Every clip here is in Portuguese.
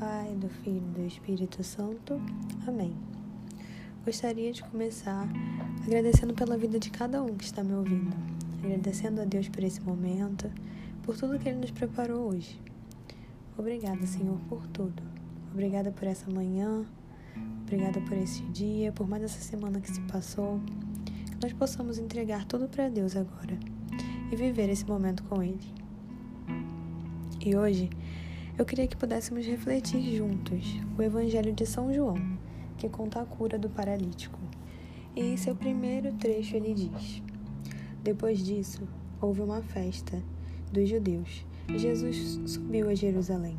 Pai, do Filho e do Espírito Santo. Amém. Gostaria de começar agradecendo pela vida de cada um que está me ouvindo, agradecendo a Deus por esse momento, por tudo que Ele nos preparou hoje. Obrigada, Senhor, por tudo. Obrigada por essa manhã, obrigada por esse dia, por mais essa semana que se passou. Que nós possamos entregar tudo para Deus agora e viver esse momento com Ele. E hoje, eu queria que pudéssemos refletir juntos o Evangelho de São João, que conta a cura do paralítico. E em seu primeiro trecho ele diz: Depois disso, houve uma festa dos judeus Jesus subiu a Jerusalém.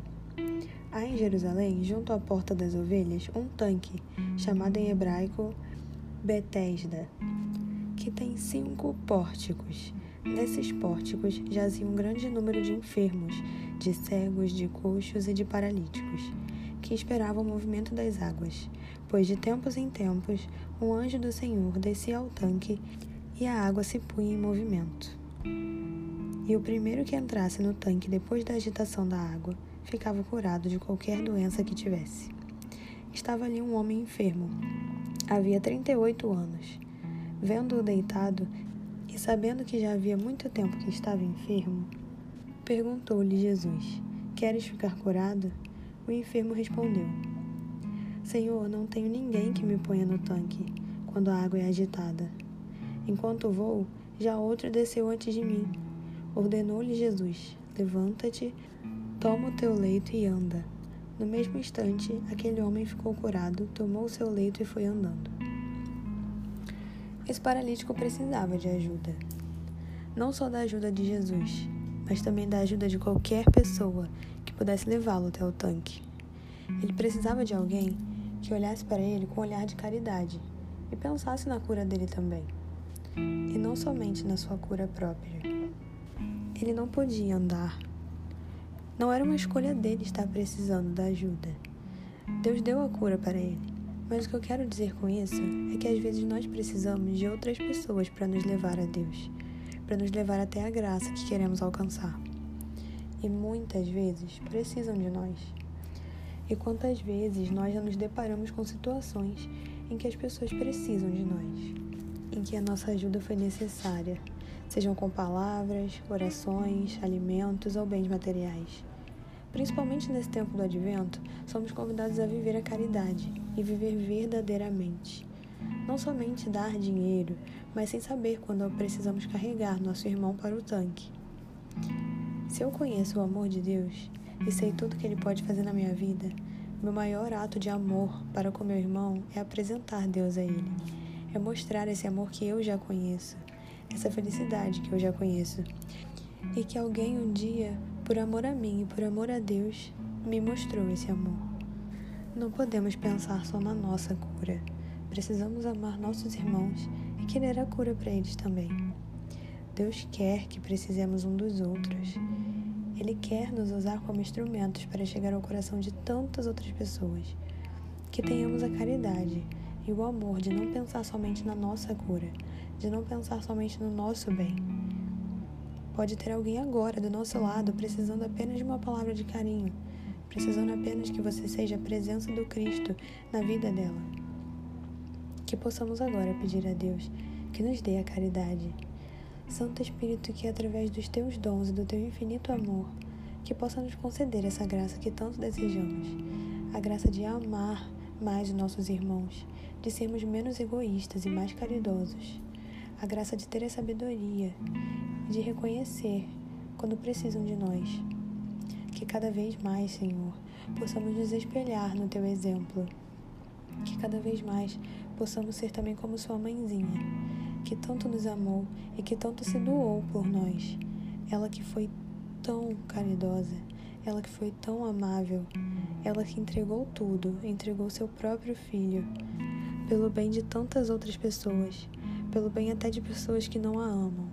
Há em Jerusalém, junto à Porta das Ovelhas, um tanque, chamado em hebraico Betesda, que tem cinco pórticos. Nesses pórticos jazia um grande número de enfermos de cegos, de coxos e de paralíticos, que esperavam o movimento das águas, pois de tempos em tempos um anjo do Senhor descia ao tanque e a água se punha em movimento. E o primeiro que entrasse no tanque depois da agitação da água ficava curado de qualquer doença que tivesse. Estava ali um homem enfermo. Havia 38 anos. Vendo-o deitado e sabendo que já havia muito tempo que estava enfermo, Perguntou-lhe Jesus: Queres ficar curado? O enfermo respondeu: Senhor, não tenho ninguém que me ponha no tanque quando a água é agitada. Enquanto vou, já outro desceu antes de mim. Ordenou-lhe Jesus: Levanta-te, toma o teu leito e anda. No mesmo instante, aquele homem ficou curado, tomou o seu leito e foi andando. Esse paralítico precisava de ajuda. Não só da ajuda de Jesus, mas também da ajuda de qualquer pessoa que pudesse levá-lo até o tanque. Ele precisava de alguém que olhasse para ele com um olhar de caridade e pensasse na cura dele também, e não somente na sua cura própria. Ele não podia andar. Não era uma escolha dele estar precisando da ajuda. Deus deu a cura para ele. Mas o que eu quero dizer com isso é que às vezes nós precisamos de outras pessoas para nos levar a Deus para nos levar até a graça que queremos alcançar. E muitas vezes precisam de nós. E quantas vezes nós já nos deparamos com situações em que as pessoas precisam de nós, em que a nossa ajuda foi necessária, sejam com palavras, orações, alimentos ou bens materiais. Principalmente nesse tempo do advento, somos convidados a viver a caridade e viver verdadeiramente. Não somente dar dinheiro, mas sem saber quando precisamos carregar nosso irmão para o tanque. Se eu conheço o amor de Deus e sei tudo que Ele pode fazer na minha vida, meu maior ato de amor para com meu irmão é apresentar Deus a Ele, é mostrar esse amor que eu já conheço, essa felicidade que eu já conheço, e que alguém um dia, por amor a mim e por amor a Deus, me mostrou esse amor. Não podemos pensar só na nossa cura. Precisamos amar nossos irmãos e querer a cura para eles também. Deus quer que precisemos um dos outros. Ele quer nos usar como instrumentos para chegar ao coração de tantas outras pessoas. Que tenhamos a caridade e o amor de não pensar somente na nossa cura, de não pensar somente no nosso bem. Pode ter alguém agora do nosso lado precisando apenas de uma palavra de carinho, precisando apenas que você seja a presença do Cristo na vida dela que possamos agora pedir a Deus que nos dê a caridade. Santo Espírito, que através dos teus dons e do teu infinito amor, que possa nos conceder essa graça que tanto desejamos, a graça de amar mais os nossos irmãos, de sermos menos egoístas e mais caridosos, a graça de ter a sabedoria de reconhecer quando precisam de nós. Que cada vez mais, Senhor, possamos nos espelhar no teu exemplo. Que cada vez mais possamos ser também como sua mãezinha, que tanto nos amou e que tanto se doou por nós. Ela que foi tão caridosa, ela que foi tão amável, ela que entregou tudo, entregou seu próprio filho, pelo bem de tantas outras pessoas, pelo bem até de pessoas que não a amam.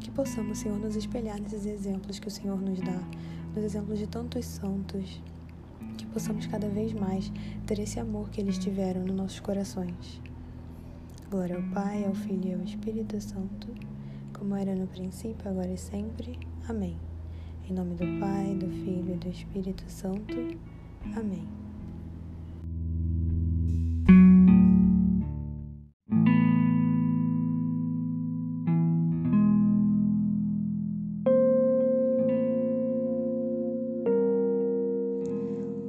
Que possamos, Senhor, nos espelhar nesses exemplos que o Senhor nos dá, nos exemplos de tantos santos, possamos cada vez mais ter esse amor que eles tiveram nos nossos corações. Glória ao Pai, ao Filho e ao Espírito Santo, como era no princípio, agora e sempre. Amém. Em nome do Pai, do Filho e do Espírito Santo. Amém.